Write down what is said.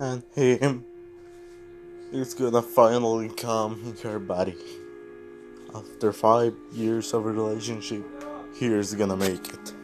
and him is gonna finally come her body. After five years of relationship, here's gonna make it.